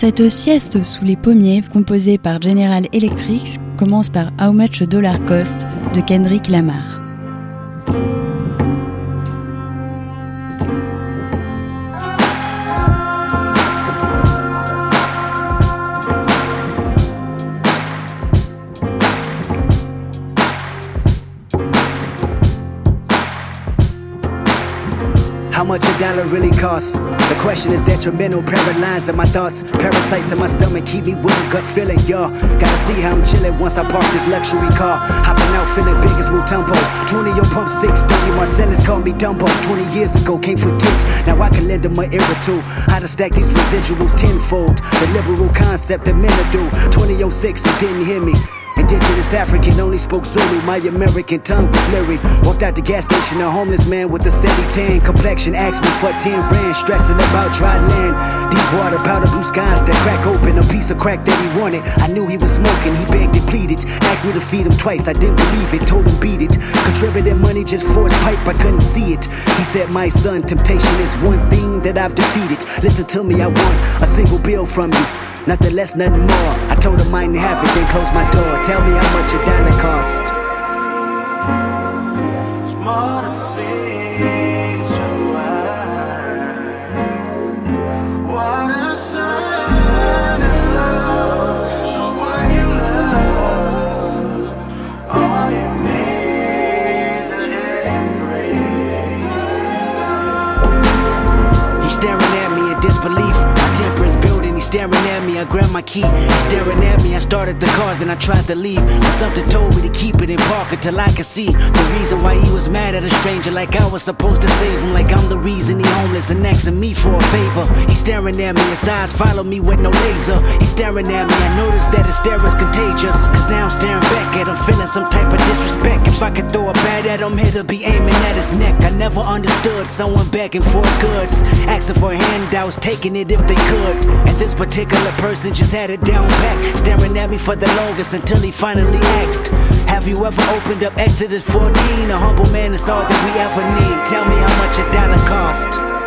Cette sieste sous les pommiers, composée par General Electric, commence par How Much a Dollar Cost de Kendrick Lamar. Dollar really costs. The question is detrimental, paralyzing my thoughts. Parasites in my stomach keep me with a gut feeling, y'all. Gotta see how I'm chilling once I park this luxury car. Hopping out feeling big as Mutombo. 20 on pump 6, 30 Marcellus called me Dumbo. 20 years ago, can't forget. Now I can lend them an ear two. How to stack these residuals tenfold. The liberal concept that men do. 20 on 6, it didn't hear me. Indigenous African, only spoke Zulu. My American tongue was lyric. Walked out the gas station, a homeless man with a 70 tan complexion. Asked me for 10 rand, stressing about dry land. Deep water, powder blue skies that crack open. A piece of crack that he wanted. I knew he was smoking, he begged and pleaded. Asked me to feed him twice, I didn't believe it. Told him beat it. Contributed money just for his pipe, I couldn't see it. He said, My son, temptation is one thing that I've defeated. Listen to me, I want a single bill from you. Nothing less, nothing more. I told him I didn't have it, then closed my door. Tell me how much a dollar cost. He's staring at me, in disbelief I grabbed my a grandma key. He's staring at me, I started the car, then I tried to leave. But something told me to keep it in park until I could see the reason why he was mad at a stranger, like I was supposed to save him, like I'm the reason he homeless and asking me for a favor. He's staring at me, his eyes follow me with no laser. He's staring at me, I noticed that his stare is contagious. Cause now I'm staring back at him, feeling some type of disrespect. If I could throw a bat at him, he'd be aiming at his neck. I never understood someone begging for goods, asking for handouts, taking it if they could. And this particular person just had it down pat, staring at me for the longest until he finally asked, Have you ever opened up Exodus 14? A humble man is all that we ever need. Tell me how much a dollar cost.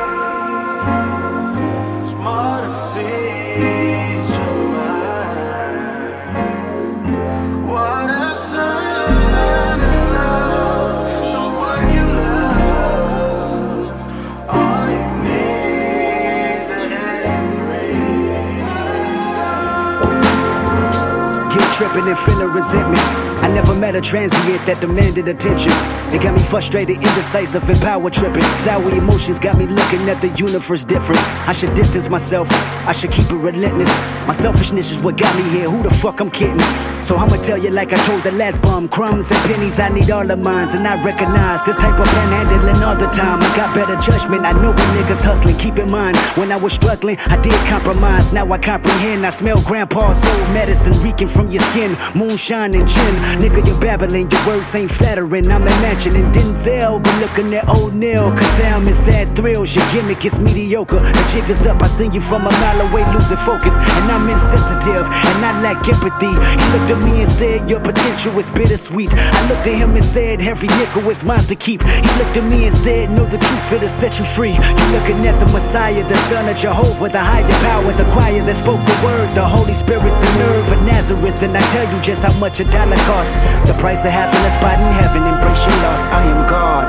Tripping and feeling resentment. I never met a transient that demanded attention. They got me frustrated, indecisive, and power tripping. Sour emotions got me looking at the universe different. I should distance myself, I should keep it relentless. My selfishness is what got me here. Who the fuck I'm kidding? So I'ma tell you like I told the last bum. Crumbs and pennies, I need all of mine. And I recognize this type of panhandling all the time. I got better judgment. I know when niggas hustling. Keep in mind, when I was struggling, I did compromise. Now I comprehend. I smell grandpa's old medicine reeking from your skin. Moonshine and gin. Nigga, you're babbling. Your words ain't flattering. I'm imagining Denzel, but looking at old Neil. Cause I'm in sad thrills. Your gimmick is mediocre. The jig is up. I seen you from a mile away, losing focus. And I'm insensitive. And I lack empathy. He looked at me and said, Your potential is bittersweet. I looked at him and said, Every nickel is mine to keep. He looked at me and said, Know the truth, it'll set you free. You're looking at the Messiah, the Son of Jehovah, the higher power, the choir that spoke the word, the Holy Spirit, the nerve of Nazareth. And I tell you just how much a dollar cost. The price of having a spot in heaven. Embrace your loss. I am God.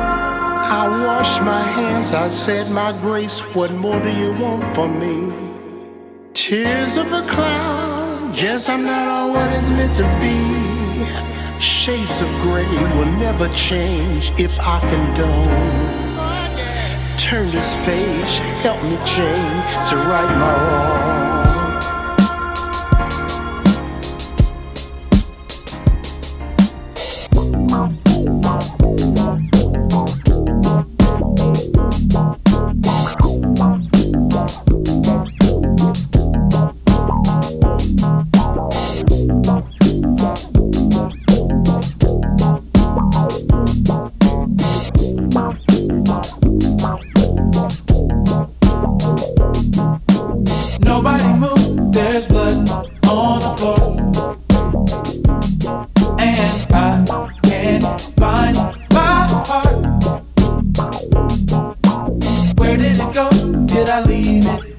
I wash my hands, I said my grace. What more do you want from me? Tears of a cloud Guess I'm not all what it's meant to be. Shades of gray will never change if I condone. Turn this page, help me change to right my wrong. I leave it.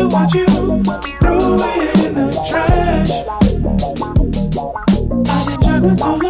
to watch you throw it in the trash. I've been juggling too long.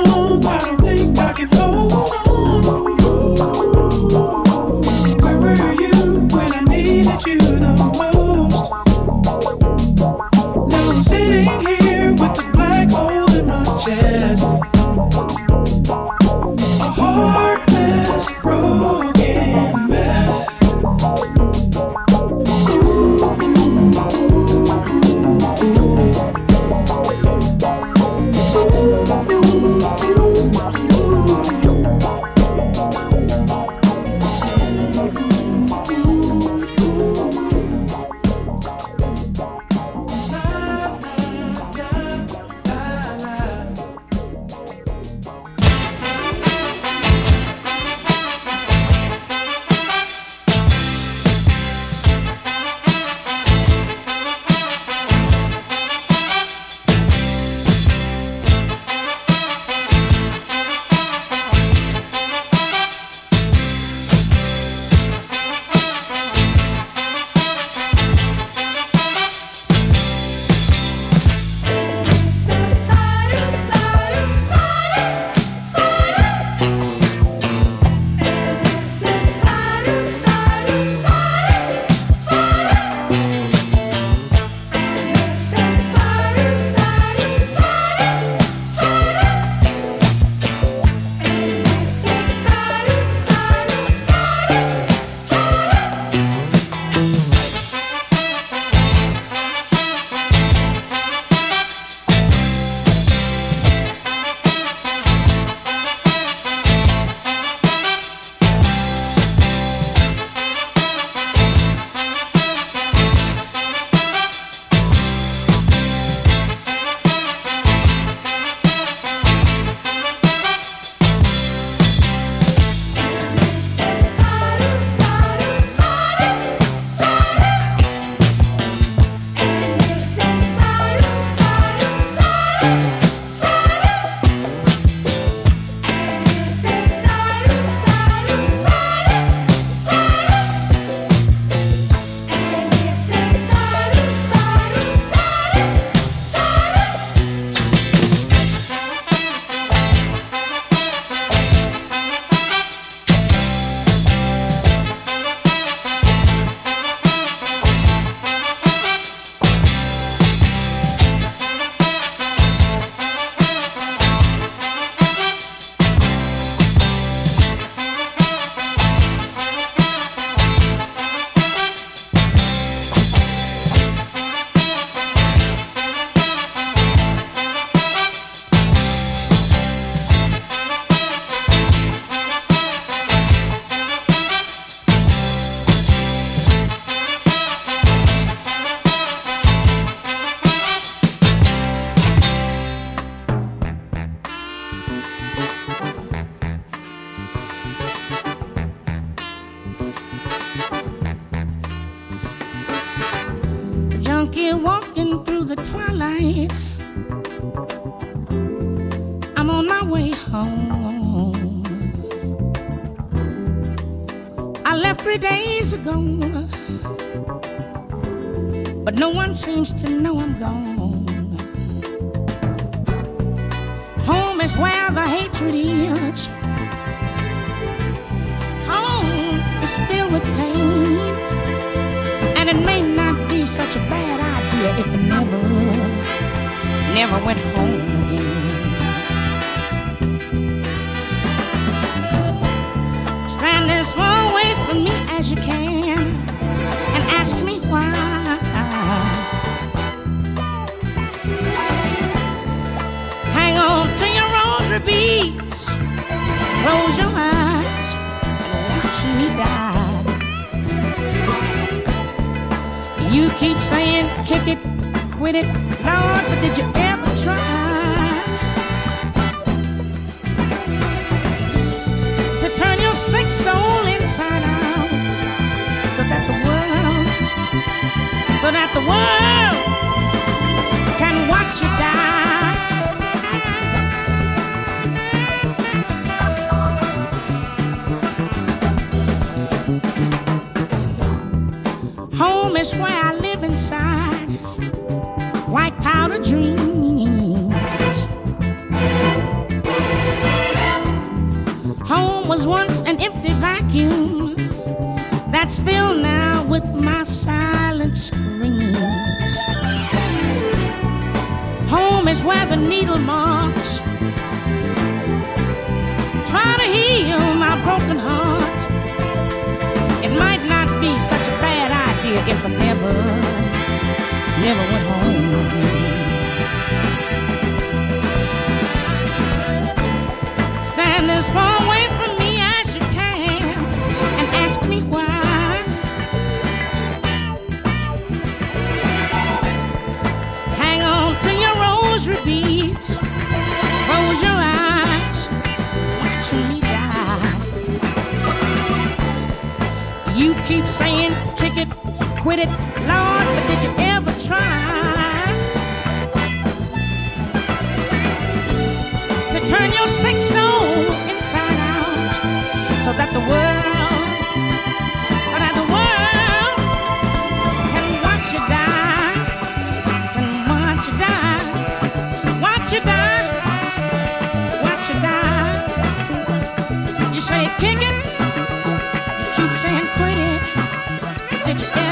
Seems to know I'm gone. Home is where the hatred is. Home is filled with pain. And it may not be such a bad idea if it never, never went home again. Stand as far away from me as you can and ask me beats. Close your eyes and watch me die. You keep saying, kick it, quit it, Lord, but did you ever try to turn your sick soul inside out so that the world, so that the world can watch you die? Home is where I live inside. White powder dreams. Home was once an empty vacuum that's filled now with my silent screams. Home is where the needle marks try to heal my broken heart. If I never, never went home. again, Stand as far away from me as you can and ask me why. Hang on to your rosary beads, close your eyes, watch me die. You keep saying, kick it, quit it, Lord, but did you ever try to turn your sick soul inside out so that the world, so that the world can watch you die, can watch you die, watch you die, watch you die. You say kick it, you keep saying quit it. Did you ever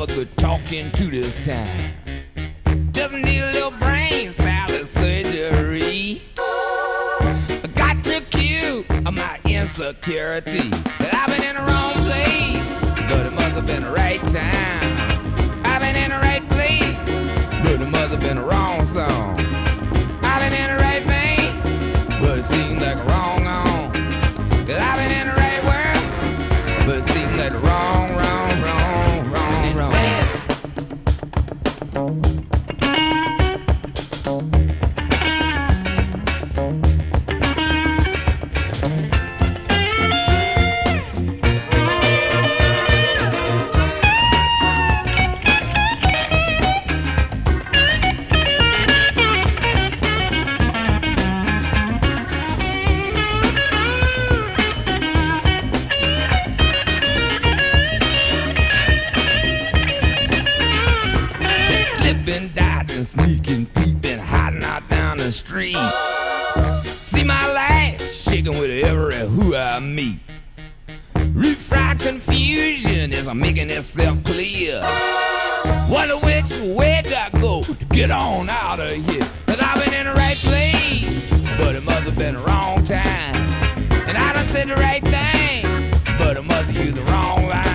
myself a good talking to this time. Just need a little brain salad surgery. Got to cue my insecurity. That I've been in the wrong place, but it must have been the right time. I've been in the right place, but it must have been the wrong song. Shaking with every who I meet. Refried confusion as I'm making itself clear. Wonder which way do I go to get on out of here? Cause I've been in the right place, but it must have been the wrong time. And I done said the right thing, but I must have used the wrong line.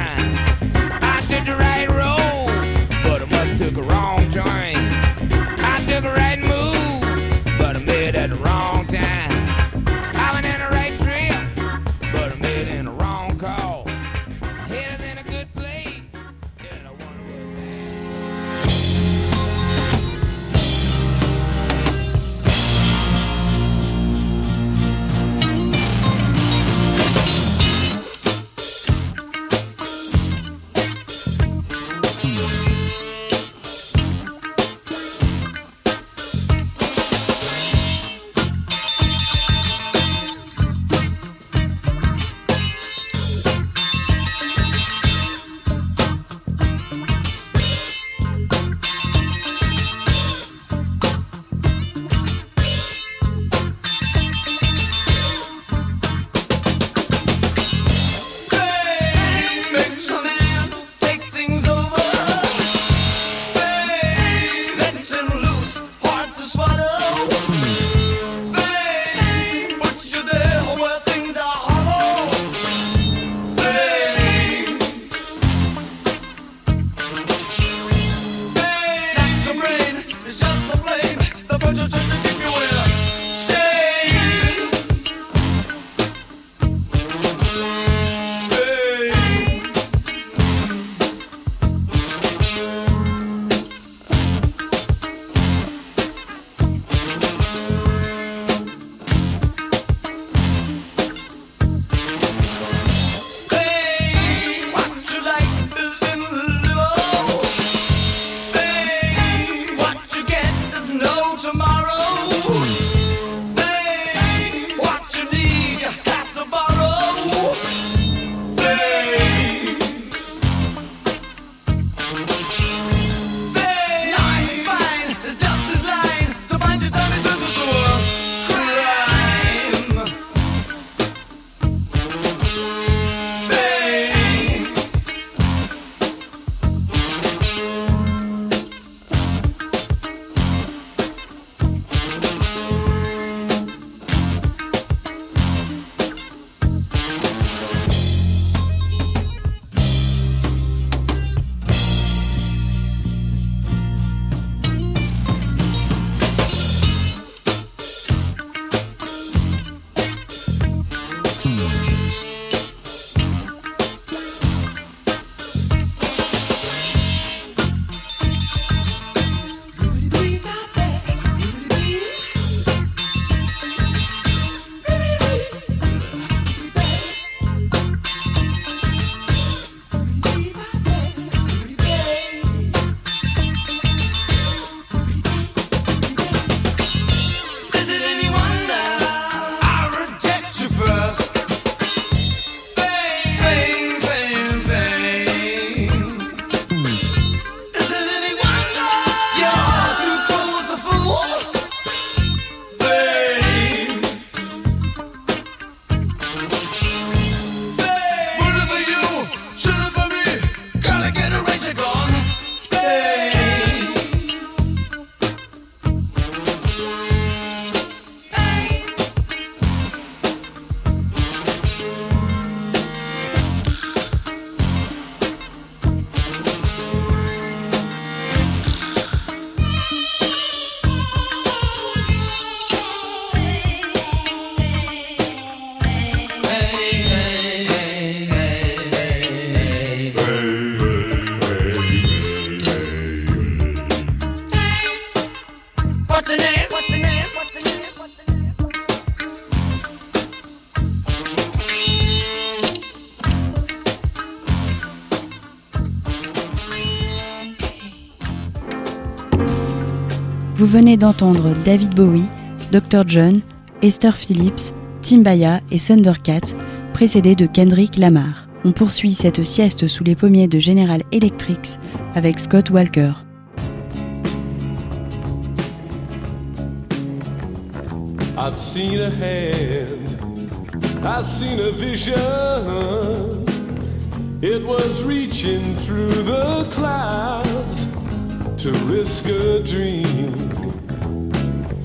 Venez d'entendre David Bowie, Dr. John, Esther Phillips, Timbaya et Thundercat, précédés de Kendrick Lamar. On poursuit cette sieste sous les pommiers de General Electric avec Scott Walker.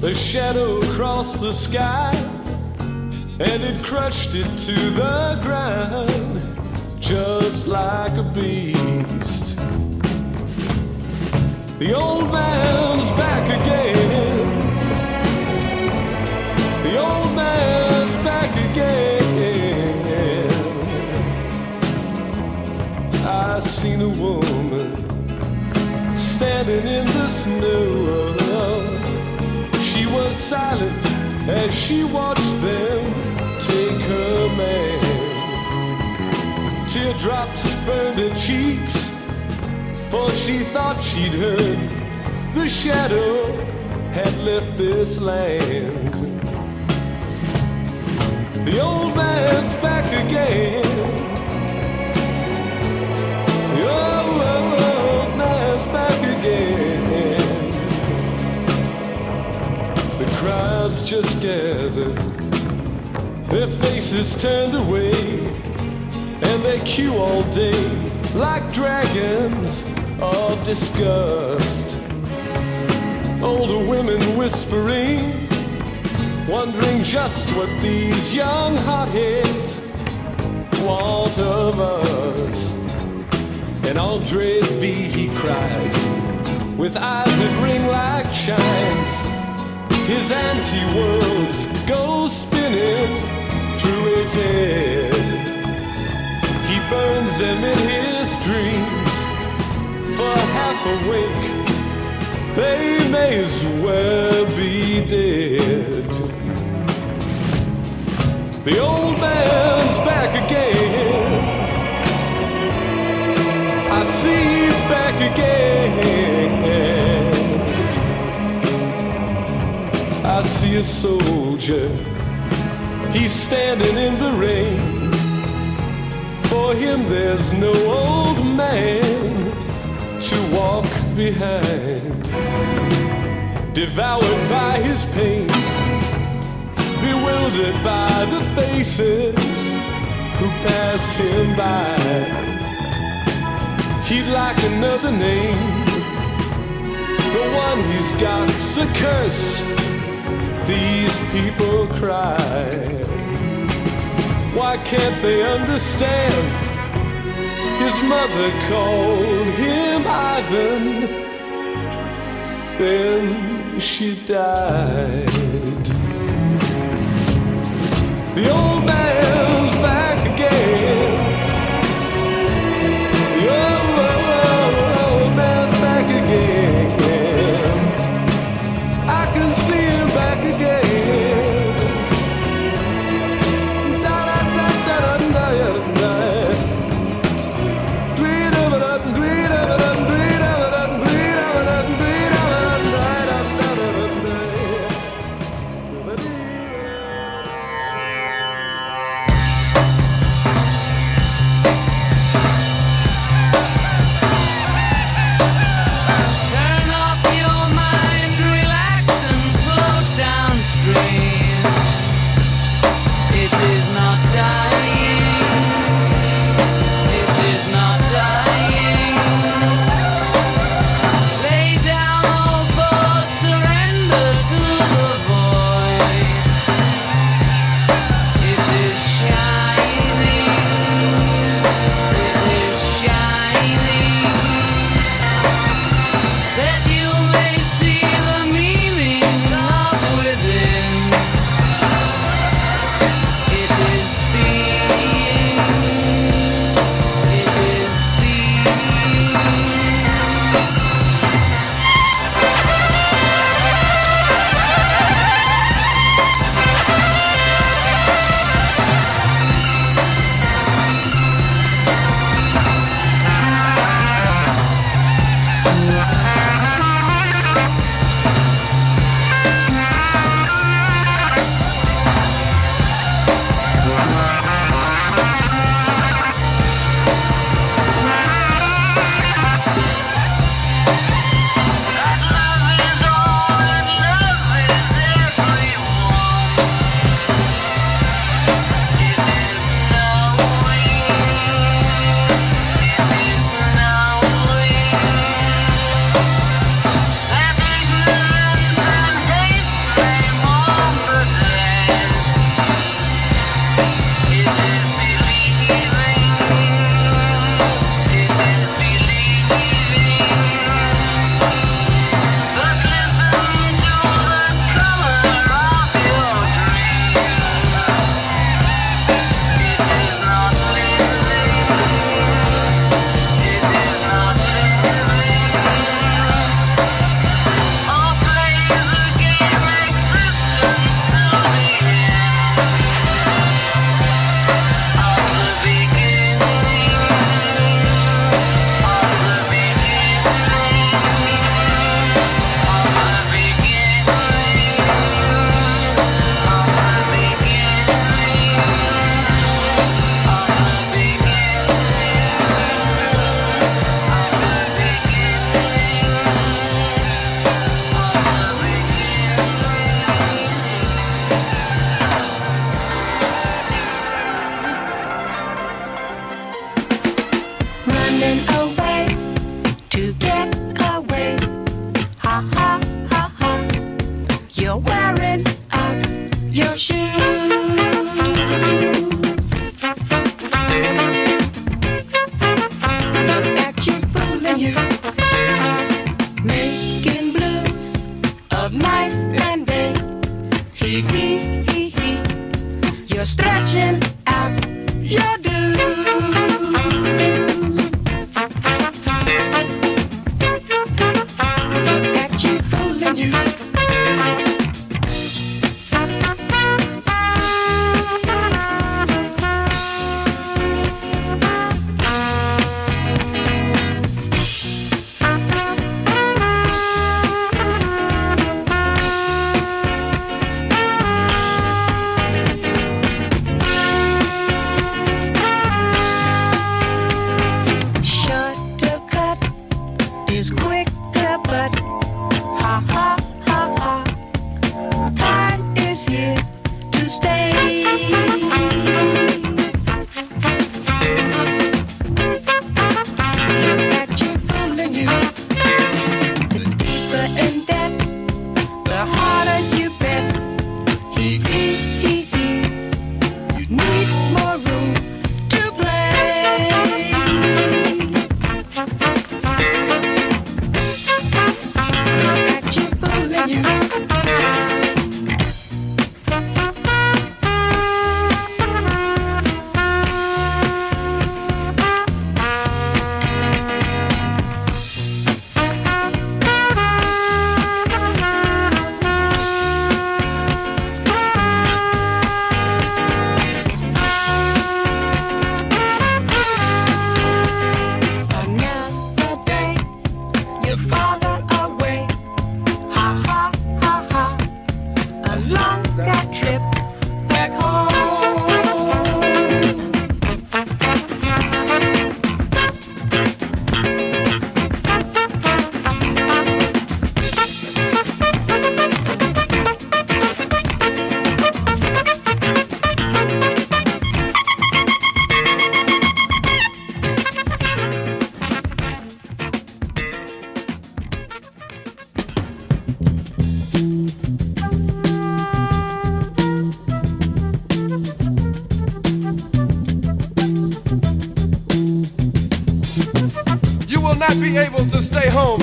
A shadow crossed the sky and it crushed it to the ground just like a beast. The old man's back again. The old man's back again. I seen a woman standing in the snow. Was silent as she watched them take her man. Teardrops burned her cheeks, for she thought she'd heard the shadow had left this land. The old man's back again. Crowds just gather, their faces turned away, and they queue all day like dragons of disgust. Older women whispering wondering just what these young hotheads want of us. And Andrei V, he cries, with eyes that ring like chimes. His anti worlds go spinning through his head. He burns them in his dreams for half awake. They may as well be dead. The old man's back again. I see he's back again. I see a soldier. He's standing in the rain. For him, there's no old man to walk behind. Devoured by his pain bewildered by the faces who pass him by. He'd like another name, the one he's got's a curse. These people cry. Why can't they understand? His mother called him Ivan, then she died. The old man's back again.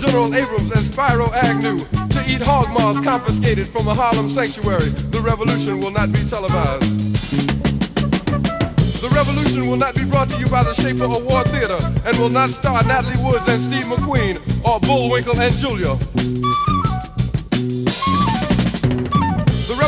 General Abrams, and Spiro Agnew to eat hog maws confiscated from a Harlem sanctuary. The revolution will not be televised. The revolution will not be brought to you by the Schaefer Award Theater and will not star Natalie Woods and Steve McQueen or Bullwinkle and Julia.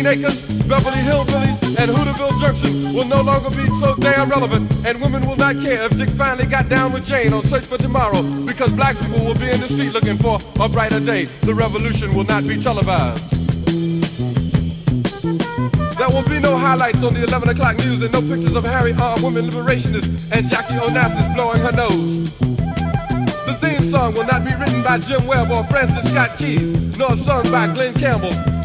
Green Acres, Beverly Hillbillies, and Hooterville Junction will no longer be so damn relevant, and women will not care if Dick finally got down with Jane on Search for Tomorrow, because black people will be in the street looking for a brighter day. The revolution will not be televised. There will be no highlights on the 11 o'clock news and no pictures of Harry armed women liberationists and Jackie Onassis blowing her nose. The theme song will not be written by Jim Webb or Francis Scott Keys, nor sung by Glen Campbell,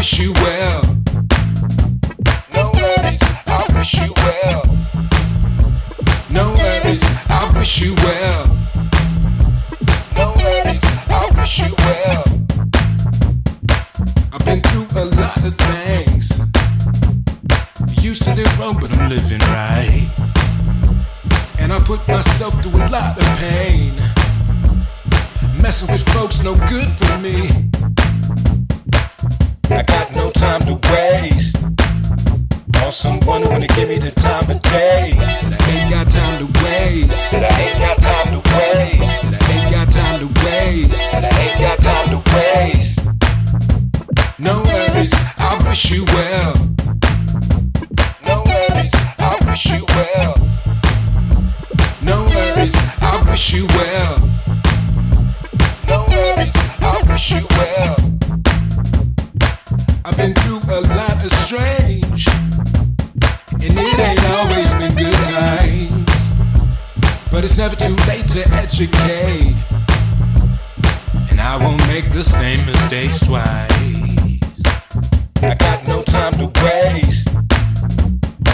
Wish you well. No worries, I wish you well. No worries, I wish you well. No worries, I wish you well. I've been through a lot of things. Used to live wrong, but I'm living right. And I put myself through a lot of pain. Messing with folks no good for me. I got no time to waste. On someone who wanna give me the time of day. Said I ain't got time to waste. Said I ain't got time to waste. Said I ain't got time to waste. Said I ain't got time to waste. No worries, I wish you well. No worries, I wish you well. No worries, I wish you well. No worries, I wish you well. I've been through a lot of strange, and it ain't always been good times. But it's never too late to educate, and I won't make the same mistakes twice. I got no time to waste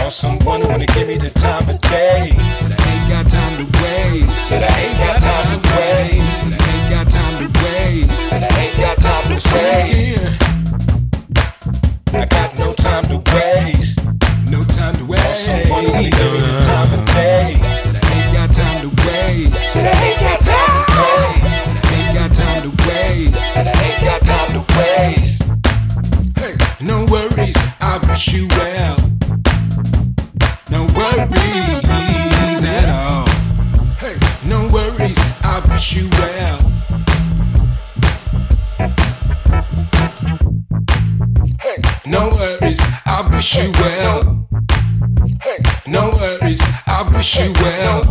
on someone who wanna give me the time of day. Said I ain't got time to waste. Said I ain't got time to waste. Said I ain't got time to waste. Said I ain't got time to waste. I got no time to waste. No time to waste. Also, one need uh, time got to waste. Said I ain't got time to waste. Said I ain't got time to waste. I ain't got time to waste. Hey, no worries, I wish you well. No worries at all. Hey, no worries, I wish you well. No worries, I wish you well. No worries, I wish you well.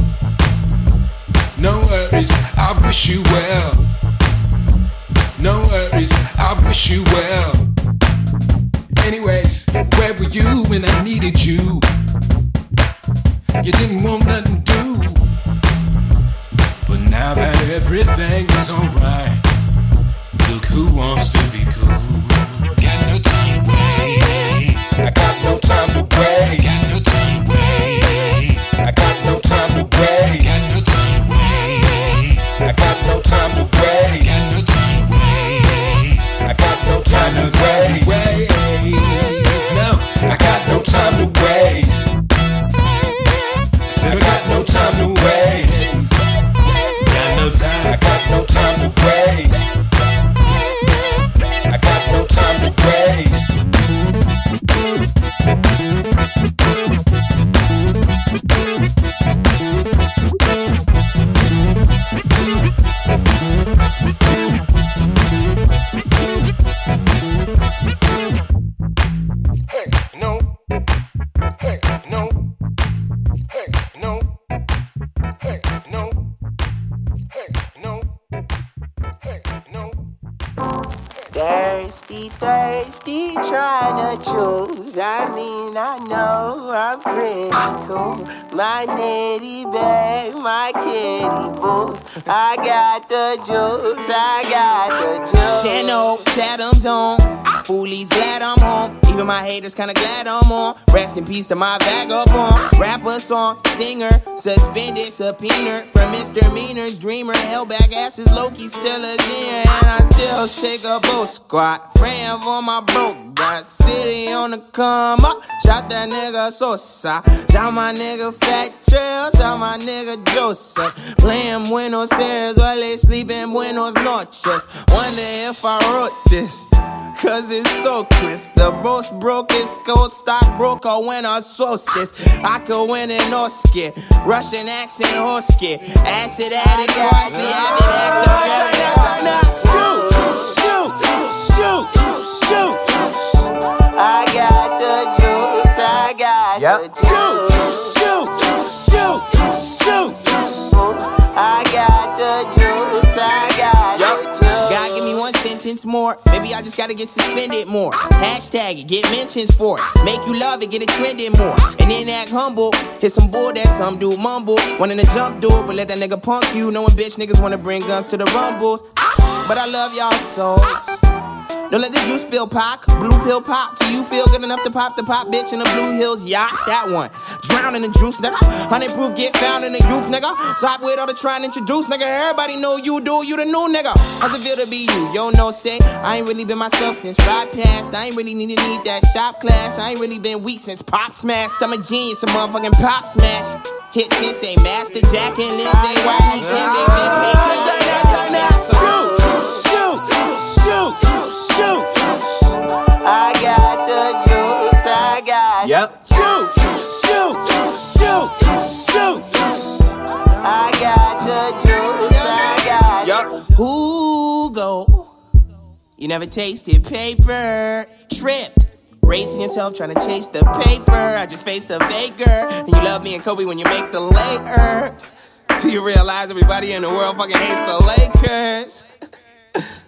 No worries, I wish you well. No worries, I wish you well. Anyways, where were you when I needed you? You didn't want nothing to do. But now that everything is alright, look who wants to be the juice, I got the juice. Old Chatham's on. Foolies glad I'm home. Even my haters kinda glad I'm on. Rest in peace to my vagabond. Rapper, song, singer, suspended, subpoenaed for misdemeanors. Dreamer, held back asses, Loki still a demon. And I still shake a boat squat. Ran for my broke. Got city on the come up. Shot that nigga Sosa. Shot my nigga Fat Trel. Shot my nigga Joseph. Playing Buenos Aires while they sleep in Buenos Noches. Wonder if I wrote this. Cause it's so crisp. The most brokest gold stockbroker when I source this. I could win an Oscar. Russian accent Hosky. Acid addict, parsley, avid actor. Turn up, turn up. Shoot, shoot, shoot, shoot. I more. Maybe I just gotta get suspended more. Hashtag it, get mentions for it. Make you love it, get it trending more. And then act humble. Hit some bull that some dude mumble. Wanting to jump do it, but let that nigga punk you. Knowing bitch niggas wanna bring guns to the rumbles. But I love y'all souls. Don't let the juice spill pop, blue pill pop till you feel good enough to pop the pop bitch in the Blue Hills yacht. That one, drown in the juice, nigga. Hundred proof get found in the youth, nigga. Stop with all the trying to introduce, nigga. Everybody know you do, you the new nigga. How's it feel to be you? Yo, no say I ain't really been myself since ride past. I ain't really need to need that shop class. I ain't really been weak since pop smashed. I'm a genius, a motherfucking pop smash. Hit since a master Jack and Lindsay Wiley can they been paid. Turn that, turn that, You never tasted paper. Tripped. Racing yourself, trying to chase the paper. I just faced a baker. And you love me and Kobe when you make the Laker. Till you realize everybody in the world fucking hates the Lakers.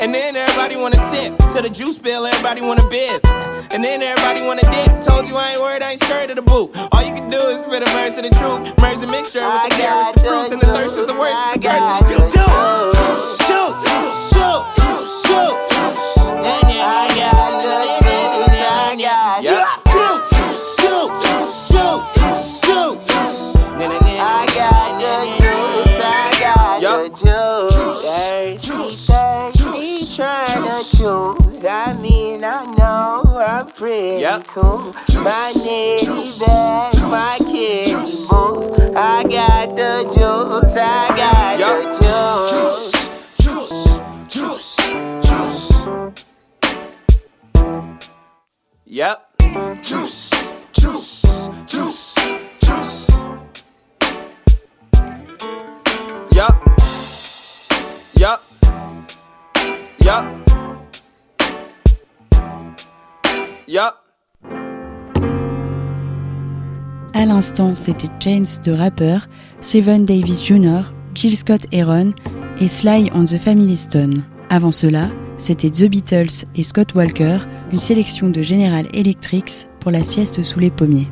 And then everybody wanna sip. So the juice spill, everybody wanna bib. And then everybody wanna dip. Told you I ain't worried, I ain't scared of the boot. All you can do is spit a verse of the truth. Merge the mixture with the carrots, the fruits, and the thirst is the worst. is the curse of the juice. Shoot, shoot, shoot, cool. My nitty bag, my kitty boots. I got the juice, I got the juice. Juice, juice, juice. Yep. À l'instant, c'était Chains de Rapper, Seven Davis Jr., Jill Scott Heron et Sly on the Family Stone. Avant cela, c'était The Beatles et Scott Walker, une sélection de General Electrics pour la sieste sous les pommiers.